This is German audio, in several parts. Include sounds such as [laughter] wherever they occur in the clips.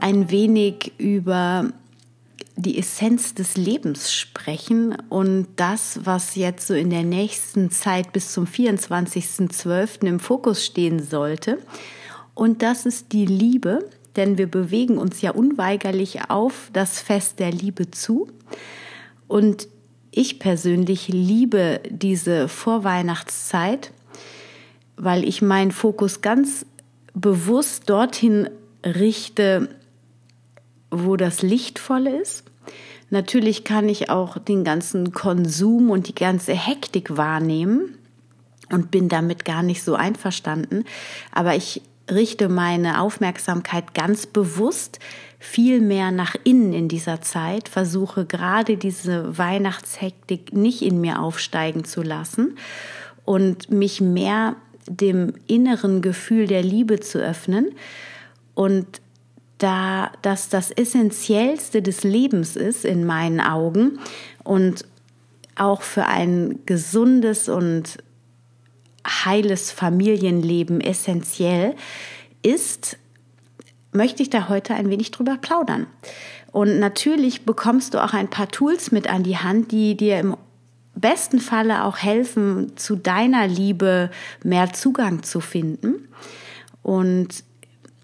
ein wenig über die Essenz des Lebens sprechen und das, was jetzt so in der nächsten Zeit bis zum 24.12. im Fokus stehen sollte. Und das ist die Liebe, denn wir bewegen uns ja unweigerlich auf das Fest der Liebe zu. Und ich persönlich liebe diese Vorweihnachtszeit, weil ich meinen Fokus ganz bewusst dorthin richte, wo das Lichtvolle ist. Natürlich kann ich auch den ganzen Konsum und die ganze Hektik wahrnehmen und bin damit gar nicht so einverstanden. Aber ich richte meine Aufmerksamkeit ganz bewusst viel mehr nach innen in dieser Zeit, versuche gerade diese Weihnachtshektik nicht in mir aufsteigen zu lassen und mich mehr dem inneren Gefühl der Liebe zu öffnen und da das das Essentiellste des Lebens ist in meinen Augen und auch für ein gesundes und heiles Familienleben essentiell ist, möchte ich da heute ein wenig drüber plaudern. Und natürlich bekommst du auch ein paar Tools mit an die Hand, die dir im besten Falle auch helfen, zu deiner Liebe mehr Zugang zu finden. Und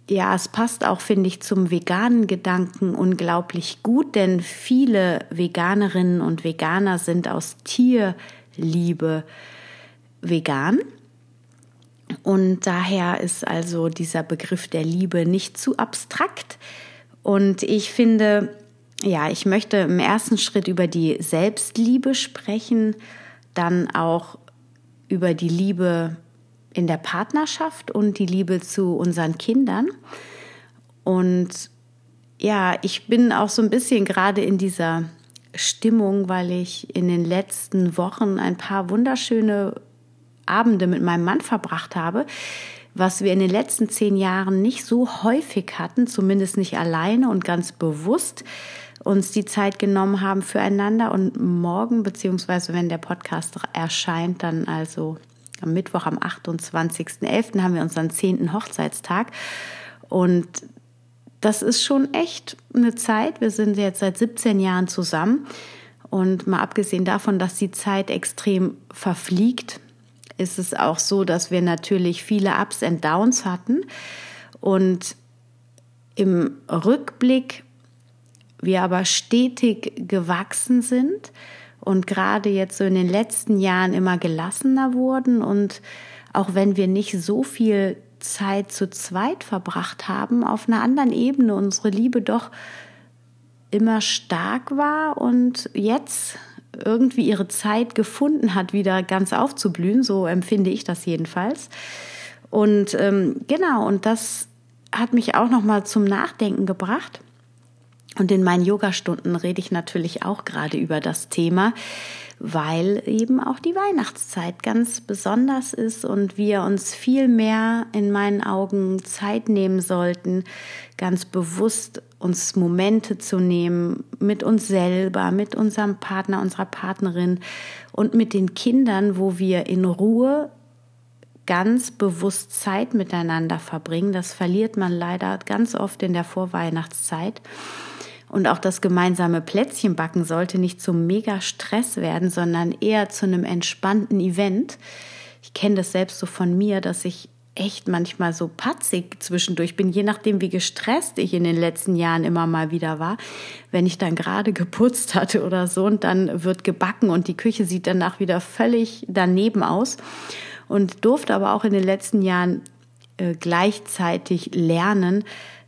ja, es passt auch, finde ich, zum veganen Gedanken unglaublich gut, denn viele Veganerinnen und Veganer sind aus Tierliebe vegan. Und daher ist also dieser Begriff der Liebe nicht zu abstrakt. Und ich finde, ja, ich möchte im ersten Schritt über die Selbstliebe sprechen, dann auch über die Liebe in der Partnerschaft und die Liebe zu unseren Kindern. Und ja, ich bin auch so ein bisschen gerade in dieser Stimmung, weil ich in den letzten Wochen ein paar wunderschöne Abende mit meinem Mann verbracht habe, was wir in den letzten zehn Jahren nicht so häufig hatten, zumindest nicht alleine und ganz bewusst uns die Zeit genommen haben füreinander. Und morgen, beziehungsweise wenn der Podcast erscheint, dann also am Mittwoch, am 28.11. haben wir unseren zehnten Hochzeitstag. Und das ist schon echt eine Zeit. Wir sind jetzt seit 17 Jahren zusammen. Und mal abgesehen davon, dass die Zeit extrem verfliegt, ist es auch so, dass wir natürlich viele Ups und Downs hatten. Und im Rückblick wir aber stetig gewachsen sind und gerade jetzt so in den letzten Jahren immer gelassener wurden und auch wenn wir nicht so viel Zeit zu zweit verbracht haben, auf einer anderen Ebene unsere Liebe doch immer stark war und jetzt irgendwie ihre Zeit gefunden hat, wieder ganz aufzublühen. So empfinde ich das jedenfalls. Und ähm, genau, und das hat mich auch noch mal zum Nachdenken gebracht. Und in meinen Yogastunden rede ich natürlich auch gerade über das Thema, weil eben auch die Weihnachtszeit ganz besonders ist und wir uns viel mehr in meinen Augen Zeit nehmen sollten, ganz bewusst uns Momente zu nehmen mit uns selber, mit unserem Partner, unserer Partnerin und mit den Kindern, wo wir in Ruhe ganz bewusst Zeit miteinander verbringen. Das verliert man leider ganz oft in der Vorweihnachtszeit. Und auch das gemeinsame Plätzchenbacken sollte nicht zum Mega-Stress werden, sondern eher zu einem entspannten Event. Ich kenne das selbst so von mir, dass ich echt manchmal so patzig zwischendurch bin, je nachdem, wie gestresst ich in den letzten Jahren immer mal wieder war. Wenn ich dann gerade [laughs] geputzt hatte oder so und dann wird gebacken und die Küche sieht danach wieder völlig daneben aus. Und durfte aber auch in den letzten Jahren äh, gleichzeitig lernen,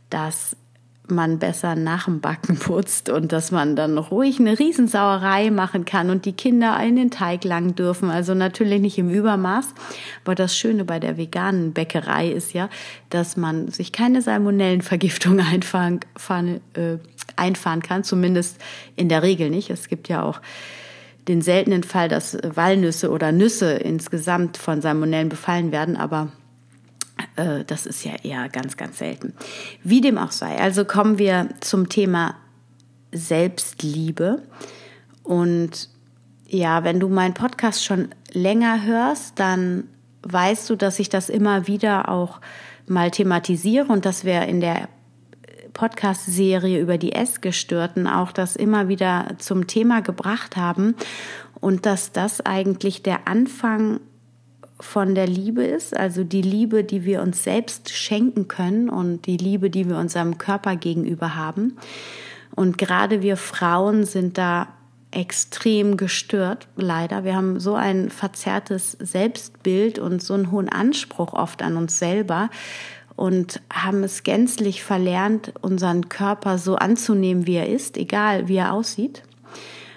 dass man besser nach dem Backen [laughs] putzt und dass man dann ruhig eine Riesensauerei machen kann und die Kinder in den Teig lang dürfen. Also natürlich nicht im Übermaß. Aber das Schöne bei der veganen Bäckerei ist ja, dass man sich keine Salmonellenvergiftung [laughs] einfahren, äh, einfahren kann, zumindest in der Regel nicht. Es gibt ja auch den seltenen Fall, dass Walnüsse oder Nüsse insgesamt von Salmonellen befallen werden, aber äh, das ist ja eher ganz, ganz selten. Wie dem auch sei. Also kommen wir zum Thema Selbstliebe. Und ja, wenn du meinen Podcast schon länger hörst, dann weißt du, dass ich das immer wieder auch mal thematisiere und dass wir in der Podcast-Serie über die Essgestörten auch das immer wieder zum Thema gebracht haben und dass das eigentlich der Anfang von der Liebe ist, also die Liebe, die wir uns selbst schenken können und die Liebe, die wir unserem Körper gegenüber haben. Und gerade wir Frauen sind da extrem gestört, leider. Wir haben so ein verzerrtes Selbstbild und so einen hohen Anspruch oft an uns selber und haben es gänzlich verlernt, unseren Körper so anzunehmen, wie er ist, egal wie er aussieht.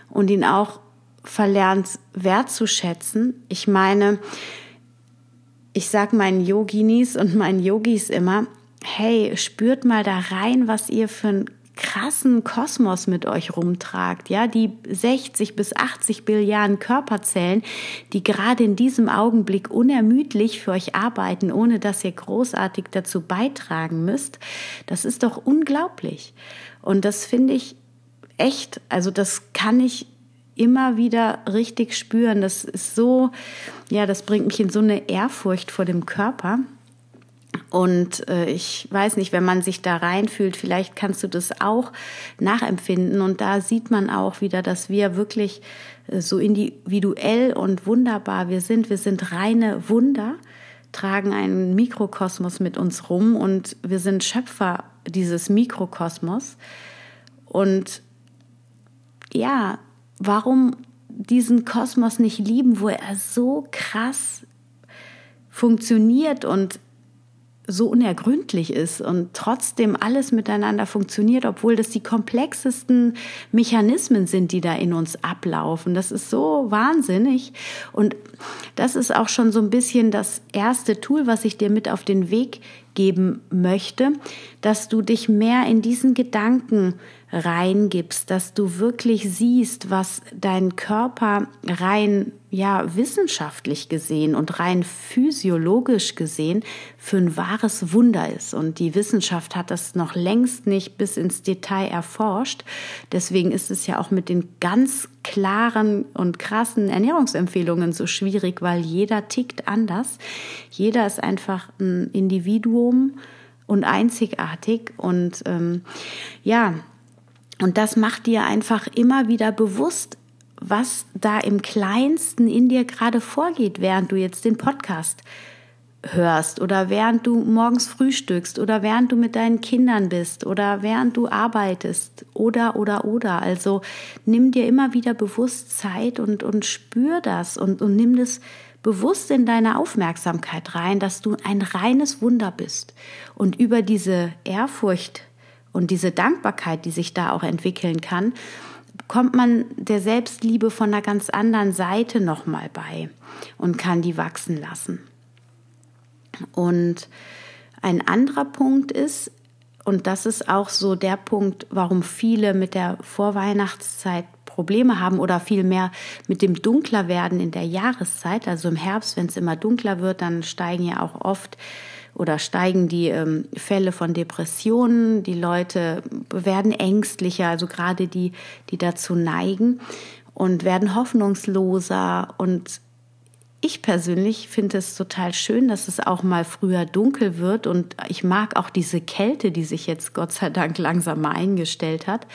Und ihn auch verlernt wertzuschätzen. Ich meine, ich sag meinen Yoginis und meinen Yogis immer, hey, spürt mal da rein, was ihr für einen krassen Kosmos mit euch rumtragt, ja, die 60 bis 80 Billiarden Körperzellen, die gerade in diesem Augenblick unermüdlich für euch arbeiten, ohne dass ihr großartig dazu beitragen müsst. Das ist doch unglaublich. Und das finde ich echt, also das kann ich immer wieder richtig spüren. Das ist so, ja, das bringt mich in so eine Ehrfurcht vor dem Körper. Und äh, ich weiß nicht, wenn man sich da reinfühlt, vielleicht kannst du das auch nachempfinden. Und da sieht man auch wieder, dass wir wirklich äh, so individuell und wunderbar wir sind. Wir sind reine Wunder, tragen einen Mikrokosmos mit uns rum und wir sind Schöpfer dieses Mikrokosmos. Und ja, warum diesen Kosmos nicht lieben, wo er so krass funktioniert und so unergründlich ist und trotzdem alles miteinander funktioniert, obwohl das die komplexesten Mechanismen sind, die da in uns ablaufen. Das ist so wahnsinnig. Und das ist auch schon so ein bisschen das erste Tool, was ich dir mit auf den Weg geben möchte, dass du dich mehr in diesen Gedanken reingibst, dass du wirklich siehst, was dein Körper rein ja wissenschaftlich gesehen und rein physiologisch gesehen für ein wahres Wunder ist und die Wissenschaft hat das noch längst nicht bis ins Detail erforscht. Deswegen ist es ja auch mit den ganz klaren und krassen Ernährungsempfehlungen so schwierig, weil jeder tickt anders. Jeder ist einfach ein Individuum und einzigartig und ähm, ja, und das macht dir einfach immer wieder bewusst, was da im kleinsten in dir gerade vorgeht, während du jetzt den Podcast hörst oder während du morgens frühstückst oder während du mit deinen Kindern bist oder während du arbeitest oder oder oder. Also nimm dir immer wieder bewusst Zeit und, und spür das und, und nimm das bewusst in deine Aufmerksamkeit rein, dass du ein reines Wunder bist. Und über diese Ehrfurcht und diese Dankbarkeit, die sich da auch entwickeln kann, kommt man der Selbstliebe von einer ganz anderen Seite nochmal bei und kann die wachsen lassen. Und ein anderer Punkt ist, und das ist auch so der Punkt, warum viele mit der Vorweihnachtszeit Probleme haben oder vielmehr mit dem Dunklerwerden in der Jahreszeit. Also im Herbst, wenn es immer dunkler wird, dann steigen ja auch oft oder steigen die ähm, Fälle von Depressionen. Die Leute werden ängstlicher, also gerade die, die dazu neigen und werden hoffnungsloser. Und ich persönlich finde es total schön, dass es auch mal früher dunkel wird und ich mag auch diese Kälte, die sich jetzt Gott sei Dank langsam mal eingestellt hat.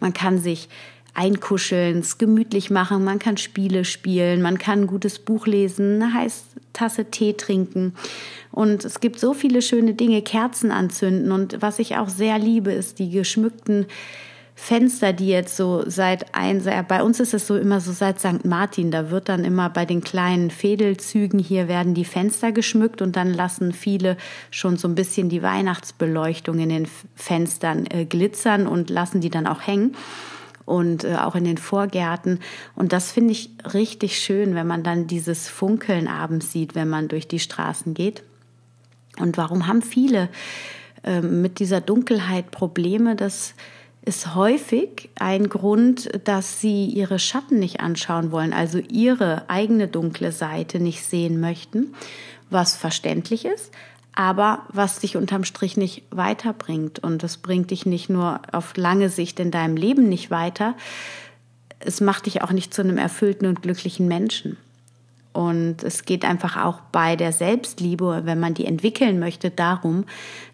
Man kann sich einkuscheln, es gemütlich machen, man kann Spiele spielen, man kann ein gutes Buch lesen, eine heiße Tasse Tee trinken. Und es gibt so viele schöne Dinge, Kerzen anzünden. Und was ich auch sehr liebe, ist die geschmückten Fenster, die jetzt so seit ein, bei uns ist es so immer so seit St. Martin, da wird dann immer bei den kleinen Fädelzügen hier werden die Fenster geschmückt und dann lassen viele schon so ein bisschen die Weihnachtsbeleuchtung in den Fenstern äh, glitzern und lassen die dann auch hängen und äh, auch in den Vorgärten. Und das finde ich richtig schön, wenn man dann dieses Funkeln abends sieht, wenn man durch die Straßen geht. Und warum haben viele äh, mit dieser Dunkelheit Probleme? Das ist häufig ein Grund, dass sie ihre Schatten nicht anschauen wollen, also ihre eigene dunkle Seite nicht sehen möchten, was verständlich ist, aber was dich unterm Strich nicht weiterbringt. Und das bringt dich nicht nur auf lange Sicht in deinem Leben nicht weiter, es macht dich auch nicht zu einem erfüllten und glücklichen Menschen. Und es geht einfach auch bei der Selbstliebe, wenn man die entwickeln möchte, darum,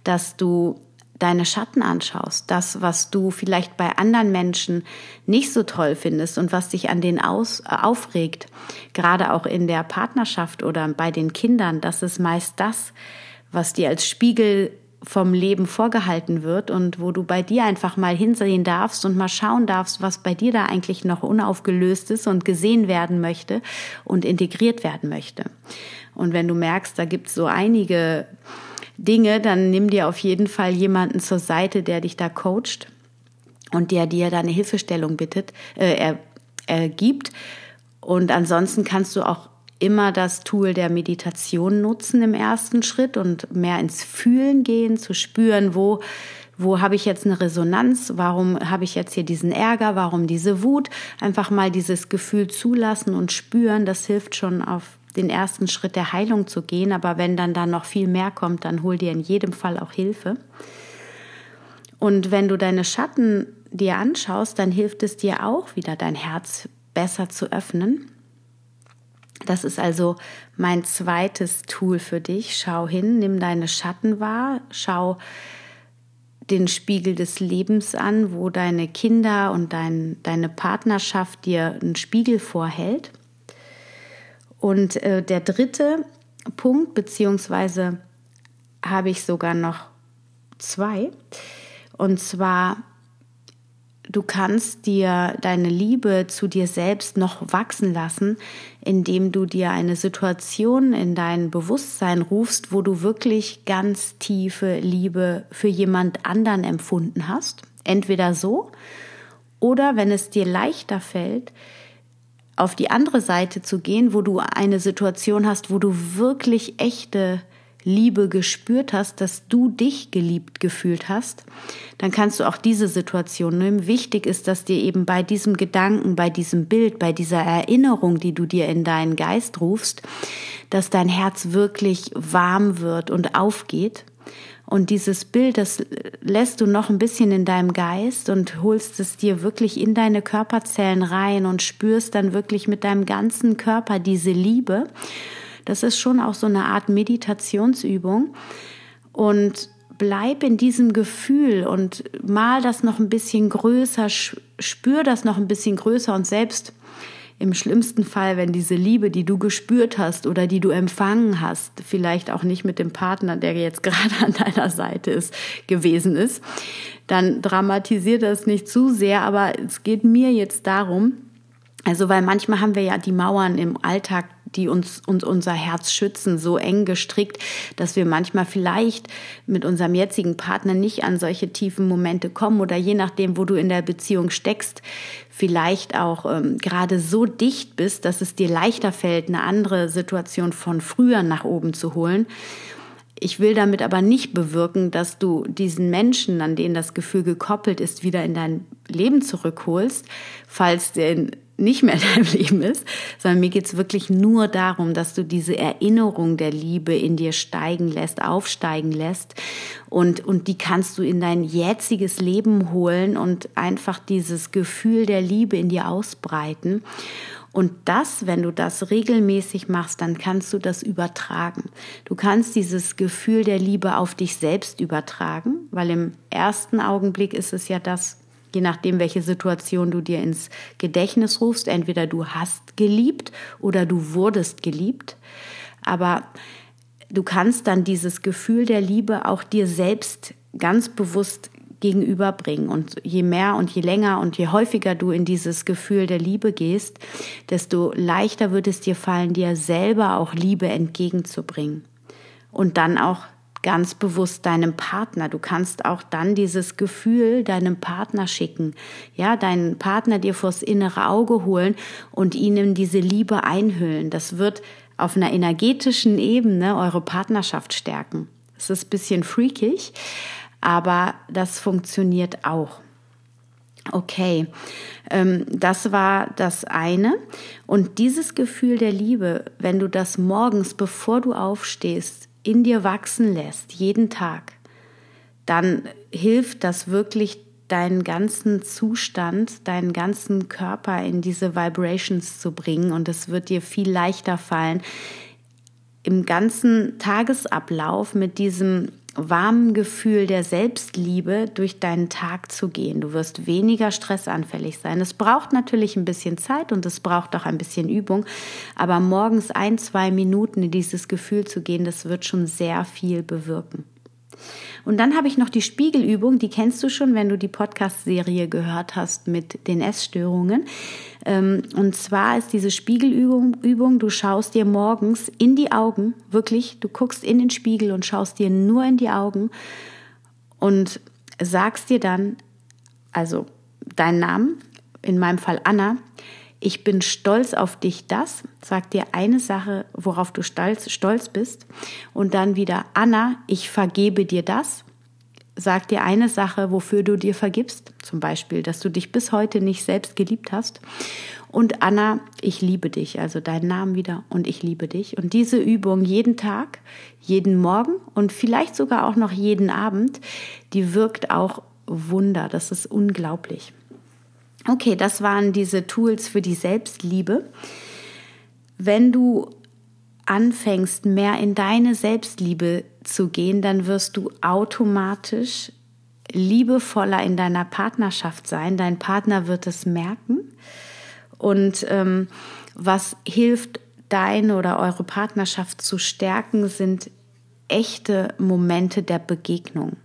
dass du deine Schatten anschaust, das, was du vielleicht bei anderen Menschen nicht so toll findest und was dich an denen aus, äh, aufregt, gerade auch in der Partnerschaft oder bei den Kindern, das ist meist das, was dir als Spiegel vom Leben vorgehalten wird und wo du bei dir einfach mal hinsehen darfst und mal schauen darfst, was bei dir da eigentlich noch unaufgelöst ist und gesehen werden möchte und integriert werden möchte. Und wenn du merkst, da gibt es so einige Dinge, dann nimm dir auf jeden Fall jemanden zur Seite, der dich da coacht und der dir da eine Hilfestellung bittet, äh, er, er gibt. Und ansonsten kannst du auch immer das Tool der Meditation nutzen im ersten Schritt und mehr ins Fühlen gehen, zu spüren, wo wo habe ich jetzt eine Resonanz, warum habe ich jetzt hier diesen Ärger, warum diese Wut, einfach mal dieses Gefühl zulassen und spüren, das hilft schon auf den ersten Schritt der Heilung zu gehen, aber wenn dann da noch viel mehr kommt, dann hol dir in jedem Fall auch Hilfe. Und wenn du deine Schatten dir anschaust, dann hilft es dir auch wieder dein Herz besser zu öffnen das ist also mein zweites Tool für dich. Schau hin, nimm deine Schatten wahr, schau den Spiegel des Lebens an, wo deine Kinder und dein, deine Partnerschaft dir einen Spiegel vorhält. Und äh, der dritte Punkt, beziehungsweise habe ich sogar noch zwei, und zwar Du kannst dir deine Liebe zu dir selbst noch wachsen lassen, indem du dir eine Situation in dein Bewusstsein rufst, wo du wirklich ganz tiefe Liebe für jemand anderen empfunden hast. Entweder so oder wenn es dir leichter fällt, auf die andere Seite zu gehen, wo du eine Situation hast, wo du wirklich echte Liebe gespürt hast, dass du dich geliebt gefühlt hast, dann kannst du auch diese Situation nehmen. Wichtig ist, dass dir eben bei diesem Gedanken, bei diesem Bild, bei dieser Erinnerung, die du dir in deinen Geist rufst, dass dein Herz wirklich warm wird und aufgeht. Und dieses Bild, das lässt du noch ein bisschen in deinem Geist und holst es dir wirklich in deine Körperzellen rein und spürst dann wirklich mit deinem ganzen Körper diese Liebe. Das ist schon auch so eine Art Meditationsübung. Und bleib in diesem Gefühl und mal das noch ein bisschen größer, spür das noch ein bisschen größer und selbst im schlimmsten Fall, wenn diese Liebe, die du gespürt hast oder die du empfangen hast, vielleicht auch nicht mit dem Partner, der jetzt [laughs] gerade an deiner Seite ist, gewesen ist, dann dramatisiert das nicht zu sehr, aber es geht mir jetzt darum, also weil manchmal haben wir ja die Mauern im Alltag die uns, uns unser Herz schützen, so eng gestrickt, dass wir manchmal vielleicht mit unserem jetzigen Partner nicht an solche tiefen Momente kommen oder je nachdem, wo du in der Beziehung steckst, vielleicht auch ähm, gerade so dicht bist, dass es dir leichter fällt, eine andere Situation von früher nach oben zu holen. Ich will damit aber nicht bewirken, dass du diesen Menschen, an denen das Gefühl gekoppelt ist, wieder in dein Leben zurückholst, falls der nicht mehr in deinem [laughs] Leben ist, sondern mir geht's wirklich nur darum, dass du diese Erinnerung der Liebe in dir steigen lässt, aufsteigen lässt und, und die kannst du in dein jetziges Leben holen und einfach dieses Gefühl der Liebe in dir ausbreiten. Und das, wenn du das regelmäßig machst, dann kannst du das übertragen. Du kannst dieses Gefühl der Liebe auf dich selbst übertragen, weil im ersten Augenblick ist es ja das, je nachdem, welche Situation du dir ins Gedächtnis rufst. Entweder du hast geliebt oder du wurdest geliebt. Aber du kannst dann dieses Gefühl der Liebe auch dir selbst ganz bewusst gegenüberbringen. Und je mehr und je länger und je häufiger du in dieses Gefühl der Liebe gehst, desto leichter wird es dir fallen, dir selber auch Liebe entgegenzubringen. Und dann auch ganz bewusst deinem Partner. Du kannst auch dann dieses Gefühl deinem Partner schicken. Ja, deinen Partner dir vors innere Auge holen und ihnen diese Liebe einhüllen. Das wird auf einer energetischen Ebene eure Partnerschaft stärken. Es ist ein bisschen freakig, aber das funktioniert auch. Okay, ähm, das war das eine. Und dieses Gefühl der Liebe, wenn du das morgens, bevor du aufstehst, in dir wachsen lässt, jeden Tag, dann hilft das wirklich deinen ganzen Zustand, deinen ganzen Körper in diese Vibrations zu bringen. Und es wird dir viel leichter fallen, im ganzen Tagesablauf mit diesem warmen Gefühl der Selbstliebe durch deinen Tag zu gehen. Du wirst weniger stressanfällig sein. Es braucht natürlich ein bisschen Zeit und es braucht auch ein bisschen Übung, aber morgens ein, zwei Minuten in dieses Gefühl zu gehen, das wird schon sehr viel bewirken. Und dann habe ich noch die Spiegelübung, die kennst du schon, wenn du die Podcast-Serie gehört hast mit den Essstörungen. Ähm, und zwar ist diese Spiegelübung, Übung, du schaust dir morgens in die Augen, wirklich, du guckst in den Spiegel und schaust dir nur in die Augen und sagst dir dann, also deinen Namen, in meinem Fall Anna, ich bin stolz auf dich, das, sag dir eine Sache, worauf du stolz, stolz bist. Und dann wieder, Anna, ich vergebe dir das. Sag dir eine Sache, wofür du dir vergibst. Zum Beispiel, dass du dich bis heute nicht selbst geliebt hast. Und Anna, ich liebe dich, also deinen Namen wieder und ich liebe dich. Und diese Übung jeden Tag, jeden Morgen und vielleicht sogar auch noch jeden Abend, die wirkt auch Wunder. Das ist unglaublich. Okay, das waren diese Tools für die Selbstliebe. Wenn du anfängst, mehr in deine Selbstliebe zu gehen, dann wirst du automatisch liebevoller in deiner Partnerschaft sein. Dein Partner wird es merken. Und ähm, was hilft, deine oder eure Partnerschaft zu stärken, sind echte Momente der Begegnung.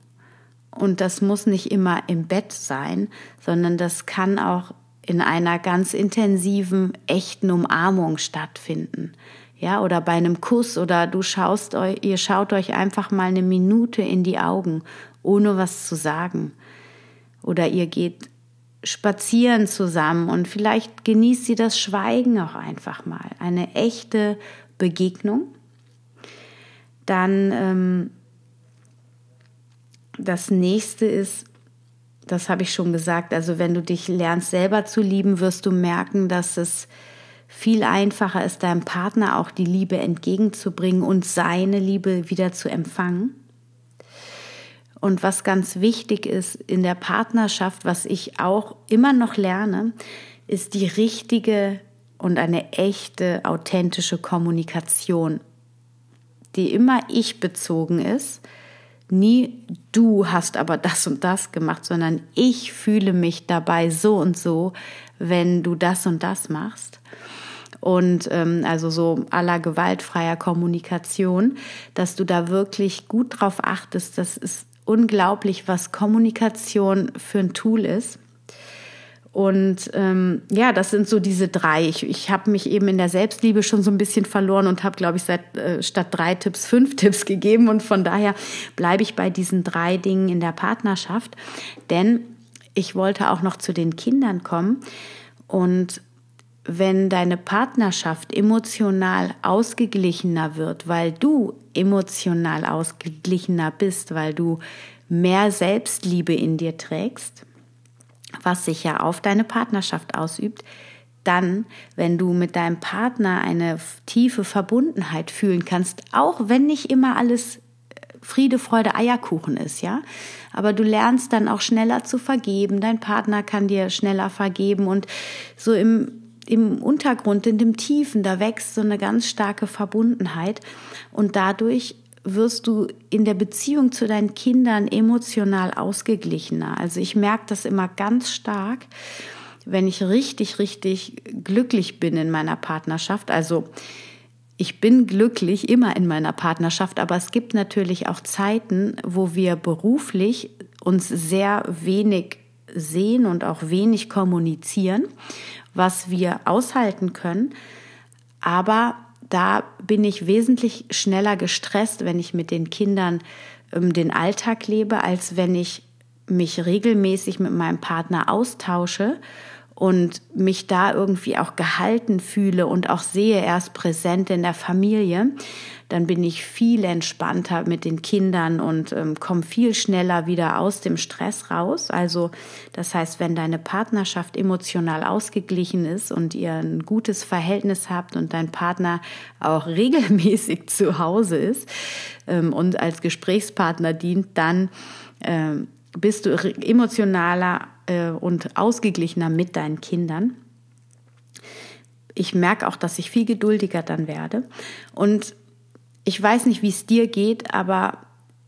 Und das muss nicht immer im Bett sein, sondern das kann auch in einer ganz intensiven, echten Umarmung stattfinden. Ja, oder bei einem Kuss oder du schaust euch, ihr schaut euch einfach mal eine Minute in die Augen, ohne was zu sagen. Oder ihr geht spazieren zusammen und vielleicht genießt sie das Schweigen auch einfach mal. Eine echte Begegnung. Dann ähm, das nächste ist, das habe ich schon gesagt, also wenn du dich lernst selber zu lieben, wirst du merken, dass es viel einfacher ist, deinem Partner auch die Liebe entgegenzubringen und seine Liebe wieder zu empfangen. Und was ganz wichtig ist in der Partnerschaft, was ich auch immer noch lerne, ist die richtige und eine echte, authentische Kommunikation, die immer ich bezogen ist nie du hast aber das und das gemacht, sondern ich fühle mich dabei so und so, wenn du das und das machst. Und ähm, also so aller gewaltfreier Kommunikation, dass du da wirklich gut drauf achtest. Das ist unglaublich, was Kommunikation für ein Tool ist. Und ähm, ja, das sind so diese drei. Ich, ich habe mich eben in der Selbstliebe schon so ein bisschen verloren und habe, glaube ich, seit äh, statt drei Tipps fünf [laughs] Tipps gegeben. Und von daher bleibe ich bei diesen drei Dingen in der Partnerschaft. Denn ich wollte auch noch zu den Kindern kommen. Und wenn deine Partnerschaft emotional ausgeglichener wird, weil du emotional ausgeglichener bist, weil du mehr Selbstliebe in dir trägst, was sich ja auf deine Partnerschaft ausübt, dann, wenn du mit deinem Partner eine tiefe Verbundenheit fühlen kannst, auch wenn nicht immer alles äh, Friede, Freude, Eierkuchen ist, ja. Aber du lernst dann auch schneller zu vergeben. Dein Partner kann dir schneller vergeben und so im, im Untergrund, in dem Tiefen, da wächst so eine ganz starke Verbundenheit und dadurch wirst du in der Beziehung zu deinen Kindern emotional ausgeglichener. Also ich merke das immer ganz stark, wenn ich richtig, richtig glücklich bin in meiner Partnerschaft. Also ich bin glücklich immer in meiner Partnerschaft, aber es gibt natürlich auch Zeiten, wo wir beruflich uns sehr wenig sehen und auch wenig kommunizieren, was wir aushalten können. Aber da bin ich wesentlich schneller gestresst, wenn ich mit den Kindern ähm, den Alltag lebe, als wenn ich mich regelmäßig mit meinem Partner austausche und mich da irgendwie auch gehalten fühle und auch sehe, er ist präsent in der Familie, dann bin ich viel entspannter mit den Kindern und ähm, komme viel schneller wieder aus dem Stress raus. Also das heißt, wenn deine Partnerschaft emotional ausgeglichen ist und ihr ein gutes Verhältnis habt und dein Partner auch [laughs] regelmäßig zu Hause ist ähm, und als Gesprächspartner dient, dann ähm, bist du emotionaler äh, und ausgeglichener mit deinen Kindern. Ich merke auch, dass ich viel geduldiger dann werde. Und ich weiß nicht, wie es dir geht, aber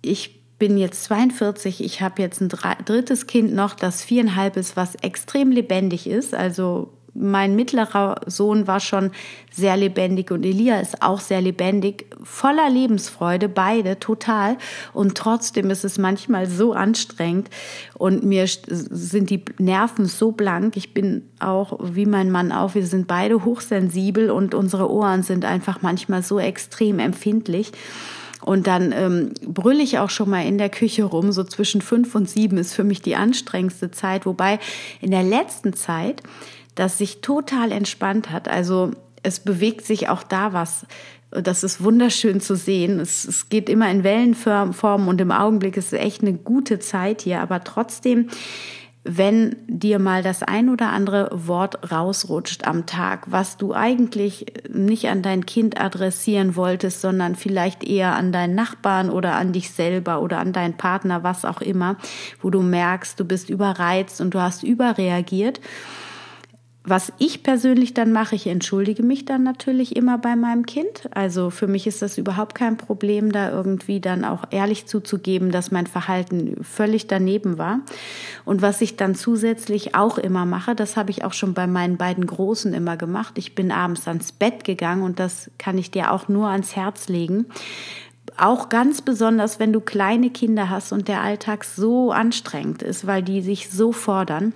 ich bin jetzt 42, ich habe jetzt ein drittes Kind noch, das viereinhalb ist, was extrem lebendig ist. Also mein mittlerer Sohn war schon sehr lebendig und Elia ist auch sehr lebendig, voller Lebensfreude, beide total. Und trotzdem ist es manchmal so anstrengend und mir sind die Nerven so blank. Ich bin auch, wie mein Mann auch, wir sind beide hochsensibel und unsere Ohren sind einfach manchmal so extrem empfindlich. Und dann ähm, brülle ich auch schon mal in der Küche rum. So zwischen fünf und sieben ist für mich die anstrengendste Zeit. Wobei in der letzten Zeit das sich total entspannt hat. Also es bewegt sich auch da was. Das ist wunderschön zu sehen. Es, es geht immer in Wellenformen und im Augenblick ist es echt eine gute Zeit hier. Aber trotzdem, wenn dir mal das ein oder andere Wort rausrutscht am Tag, was du eigentlich nicht an dein Kind adressieren wolltest, sondern vielleicht eher an deinen Nachbarn oder an dich selber oder an deinen Partner, was auch immer, wo du merkst, du bist überreizt und du hast überreagiert, was ich persönlich dann mache, ich entschuldige mich dann natürlich immer bei meinem Kind. Also für mich ist das überhaupt kein Problem, da irgendwie dann auch ehrlich zuzugeben, dass mein Verhalten völlig daneben war. Und was ich dann zusätzlich auch immer mache, das habe ich auch schon bei meinen beiden Großen immer gemacht. Ich bin abends ans Bett gegangen und das kann ich dir auch nur ans Herz legen auch ganz besonders, wenn du kleine Kinder hast und der Alltag so anstrengend ist, weil die sich so fordern.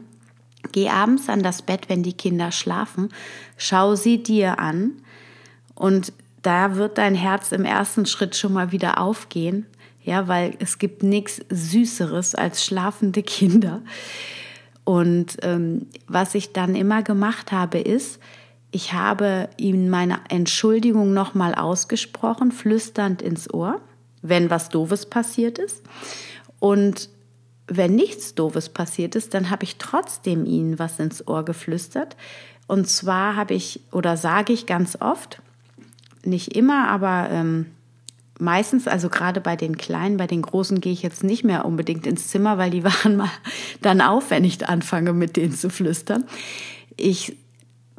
Geh abends an das Bett, wenn die Kinder schlafen, schau sie dir an und da wird dein Herz im ersten Schritt schon mal wieder aufgehen, ja, weil es gibt nichts Süßeres als schlafende Kinder. Und ähm, was ich dann immer gemacht habe, ist, ich habe ihm meine Entschuldigung nochmal ausgesprochen, flüsternd ins Ohr, wenn was Doofes passiert ist. Und wenn nichts Doofes passiert ist, dann habe ich trotzdem ihnen was ins Ohr geflüstert. Und zwar habe ich oder sage ich ganz oft, nicht immer, aber ähm, meistens, also gerade bei den Kleinen, bei den Großen gehe ich jetzt nicht mehr unbedingt ins Zimmer, weil die [laughs] waren mal dann auf, wenn ich anfange, mit denen zu flüstern. Ich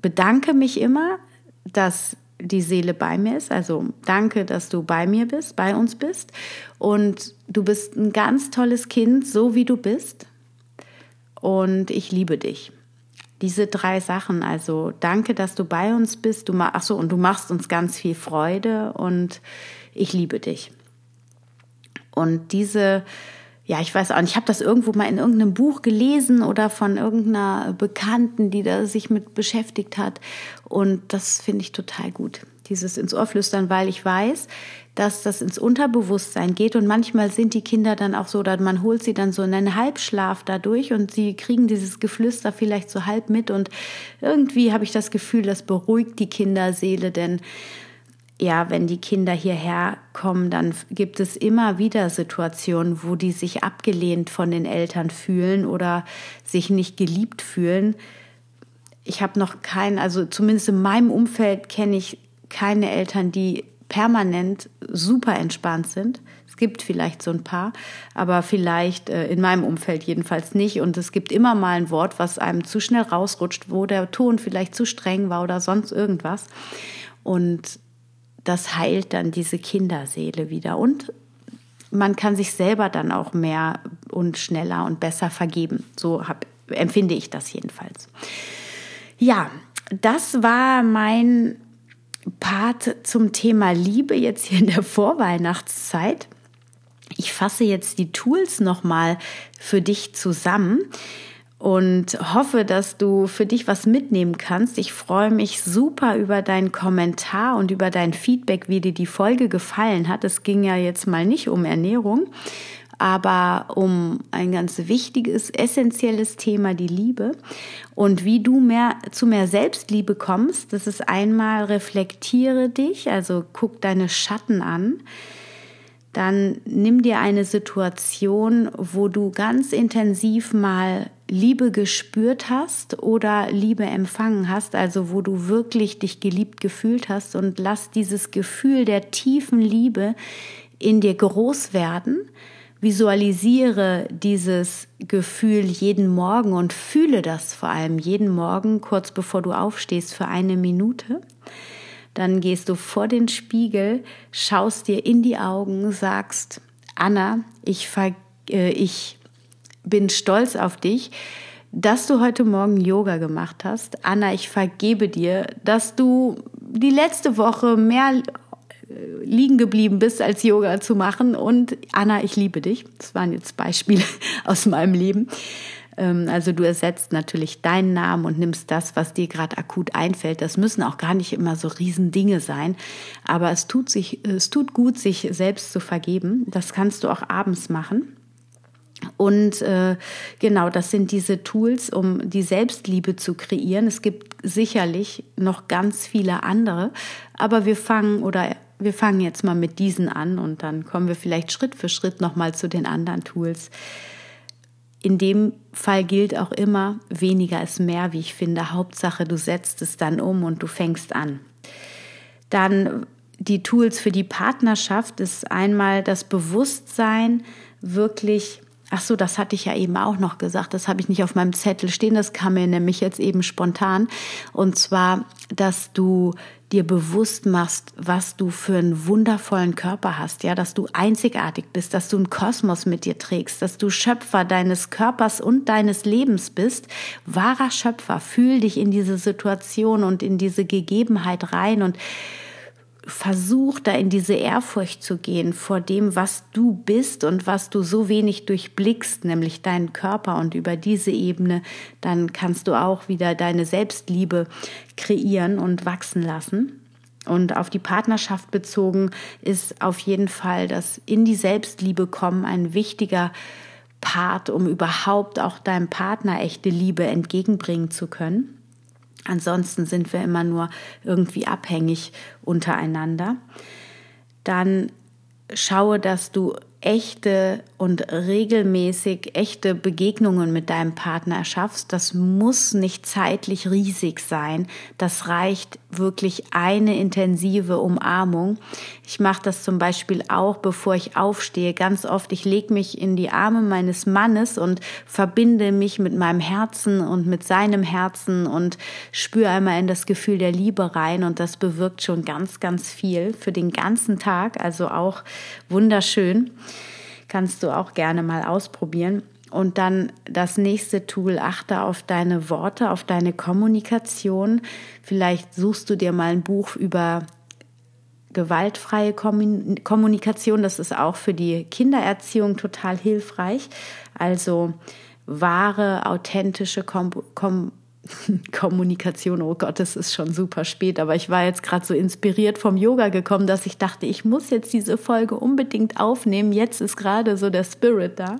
bedanke mich immer, dass die Seele bei mir ist. Also danke, dass du bei mir bist, bei uns bist. Und du bist ein ganz tolles Kind, so wie du bist. Und ich liebe dich. Diese drei Sachen, also danke, dass du bei uns bist. Du ach so, und du machst uns ganz viel Freude und ich liebe dich. Und diese ja, ich weiß auch nicht, ich habe das irgendwo mal in irgendeinem Buch gelesen oder von irgendeiner Bekannten, die da sich mit beschäftigt hat. Und das finde ich total gut, dieses ins Ohr flüstern, weil ich weiß, dass das ins Unterbewusstsein geht. Und manchmal sind die Kinder dann auch so, oder man holt sie dann so in einen Halbschlaf dadurch und sie kriegen dieses Geflüster vielleicht so halb mit. Und irgendwie habe ich das Gefühl, das beruhigt die Kinderseele, denn ja, wenn die Kinder hierher kommen, dann gibt es immer wieder Situationen, wo die sich abgelehnt von den Eltern fühlen oder sich nicht geliebt fühlen. Ich habe noch keinen, also zumindest in meinem Umfeld kenne ich keine Eltern, die permanent super entspannt sind. Es gibt vielleicht so ein paar, aber vielleicht äh, in meinem Umfeld jedenfalls nicht. Und es gibt immer mal ein Wort, was einem zu schnell rausrutscht, wo der Ton vielleicht zu streng war oder sonst irgendwas. Und das heilt dann diese Kinderseele wieder und man kann sich selber dann auch mehr und schneller und besser vergeben. So hab, empfinde ich das jedenfalls. Ja, das war mein Part zum Thema Liebe jetzt hier in der Vorweihnachtszeit. Ich fasse jetzt die Tools nochmal für dich zusammen und hoffe, dass du für dich was mitnehmen kannst. Ich freue mich super über deinen Kommentar und über dein Feedback, wie dir die Folge gefallen hat. Es ging ja jetzt mal nicht um Ernährung, aber um ein ganz wichtiges, essentielles Thema, die Liebe. Und wie du mehr zu mehr Selbstliebe kommst, das ist einmal reflektiere dich, also guck deine Schatten an dann nimm dir eine Situation, wo du ganz intensiv mal Liebe gespürt hast oder Liebe empfangen hast, also wo du wirklich dich geliebt gefühlt hast und lass dieses Gefühl der tiefen Liebe in dir groß werden. Visualisiere dieses Gefühl jeden Morgen und fühle das vor allem jeden Morgen, kurz bevor du aufstehst, für eine Minute. Dann gehst du vor den Spiegel, schaust dir in die Augen, sagst, Anna, ich, äh, ich bin stolz auf dich, dass du heute Morgen Yoga gemacht hast. Anna, ich vergebe dir, dass du die letzte Woche mehr äh, liegen geblieben bist, als Yoga zu machen. Und Anna, ich liebe dich. Das waren jetzt Beispiele [laughs] aus meinem Leben. Ähm, also du ersetzt natürlich deinen Namen und nimmst das, was dir gerade akut einfällt. Das müssen auch gar nicht immer so Riesendinge sein, aber es tut sich, es tut gut, sich selbst zu vergeben. Das kannst du auch abends machen. Und äh, genau, das sind diese Tools, um die Selbstliebe zu kreieren. Es gibt sicherlich noch ganz viele andere, aber wir fangen oder wir fangen jetzt mal mit diesen an und dann kommen wir vielleicht Schritt für Schritt nochmal zu den anderen Tools in dem Fall gilt auch immer, weniger ist mehr, wie ich finde. Hauptsache, du setzt es dann um und du fängst an. Dann die Tools für die Partnerschaft ist einmal das Bewusstsein, wirklich Ach so, das hatte ich ja eben auch noch gesagt. Das habe ich nicht auf meinem Zettel stehen. Das kam mir nämlich jetzt eben spontan. Und zwar, dass du dir bewusst machst, was du für einen wundervollen Körper hast, ja, dass du einzigartig bist, dass du einen Kosmos mit dir trägst, dass du Schöpfer deines Körpers und deines Lebens bist, wahrer Schöpfer. Fühl dich in diese Situation und in diese Gegebenheit rein und versuch da in diese Ehrfurcht zu gehen vor dem, was du bist und was du so wenig durchblickst, nämlich deinen Körper. Und über diese Ebene, dann kannst du auch wieder deine Selbstliebe kreieren und wachsen lassen. Und auf die Partnerschaft bezogen ist auf jeden Fall das in die Selbstliebe kommen ein wichtiger Part, um überhaupt auch deinem Partner echte Liebe entgegenbringen zu können. Ansonsten sind wir immer nur irgendwie abhängig untereinander. Dann schaue, dass du echte und regelmäßig echte Begegnungen mit deinem Partner erschaffst. Das muss nicht zeitlich riesig sein. Das reicht wirklich eine intensive Umarmung. Ich mache das zum Beispiel auch, bevor ich aufstehe. Ganz oft, ich lege mich in die Arme meines Mannes und verbinde mich mit meinem Herzen und mit seinem Herzen und spüre einmal in das Gefühl der Liebe rein. Und das bewirkt schon ganz, ganz viel für den ganzen Tag. Also auch wunderschön. Kannst du auch gerne mal ausprobieren. Und dann das nächste Tool, achte auf deine Worte, auf deine Kommunikation. Vielleicht suchst du dir mal ein Buch über gewaltfreie Kommunikation. Das ist auch für die Kindererziehung total hilfreich. Also wahre, authentische Kom Kom [laughs] Kommunikation, oh Gott, es ist schon super spät, aber ich war jetzt gerade so inspiriert vom Yoga gekommen, dass ich dachte, ich muss jetzt diese Folge unbedingt aufnehmen. Jetzt ist gerade so der Spirit da.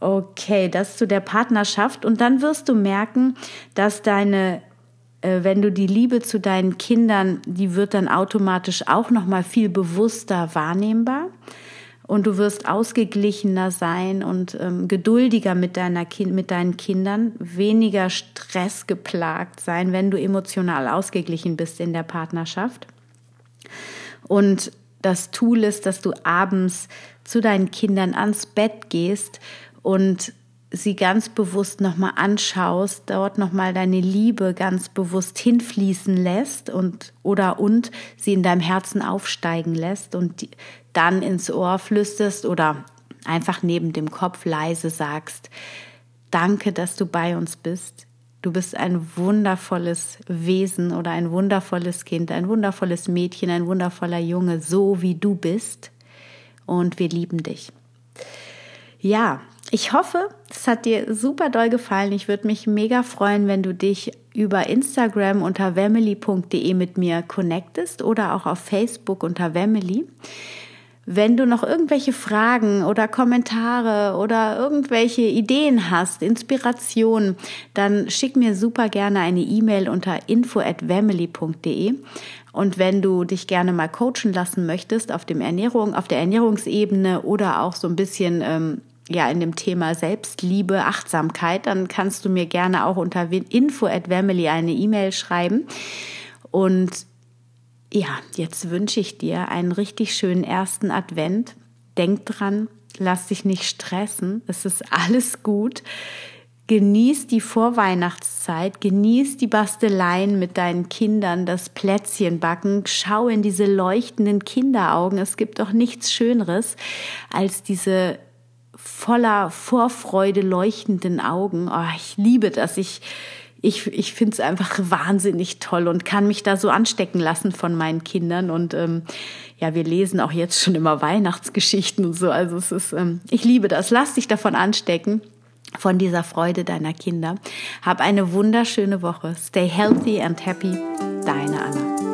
Okay, das zu der Partnerschaft und dann wirst du merken, dass deine äh, wenn du die Liebe zu deinen Kindern, die wird dann automatisch auch noch mal viel bewusster wahrnehmbar und du wirst ausgeglichener sein und ähm, geduldiger mit, deiner kind, mit deinen Kindern, weniger stressgeplagt sein, wenn du emotional ausgeglichen bist in der Partnerschaft. Und das Tool ist, dass du abends zu deinen Kindern ans Bett gehst und sie ganz bewusst nochmal anschaust, dort nochmal deine Liebe ganz bewusst hinfließen lässt und oder und sie in deinem Herzen aufsteigen lässt und dann ins Ohr flüsterst oder einfach neben dem Kopf leise sagst, danke, dass du bei uns bist. Du bist ein wundervolles Wesen oder ein wundervolles Kind, ein wundervolles Mädchen, ein wundervoller Junge, so wie du bist. Und wir lieben dich. Ja, ich hoffe, es hat dir super doll gefallen. Ich würde mich mega freuen, wenn du dich über Instagram unter wemily.de mit mir connectest oder auch auf Facebook unter Wemily. Wenn du noch irgendwelche Fragen oder Kommentare oder irgendwelche Ideen hast, Inspirationen, dann schick mir super gerne eine E-Mail unter info@family.de. Und wenn du dich gerne mal coachen lassen möchtest auf dem Ernährung, auf der Ernährungsebene oder auch so ein bisschen ähm, ja in dem Thema Selbstliebe, Achtsamkeit, dann kannst du mir gerne auch unter info@family eine E-Mail schreiben. Und ja, jetzt wünsche ich dir einen richtig schönen ersten Advent. Denk dran, lass dich nicht stressen. Es ist alles gut. Genieß die Vorweihnachtszeit, genieß die Basteleien mit deinen Kindern, das Plätzchen backen, schau in diese leuchtenden Kinderaugen. Es gibt doch nichts Schöneres als diese voller Vorfreude leuchtenden Augen. Oh, ich liebe das. Ich, ich, ich finde es einfach wahnsinnig toll und kann mich da so anstecken lassen von meinen Kindern. Und ähm, ja, wir lesen auch jetzt schon immer Weihnachtsgeschichten und so. Also es ist, ähm, ich liebe das. Lass dich davon anstecken von dieser Freude deiner Kinder. Hab eine wunderschöne Woche. Stay healthy and happy. Deine Anna.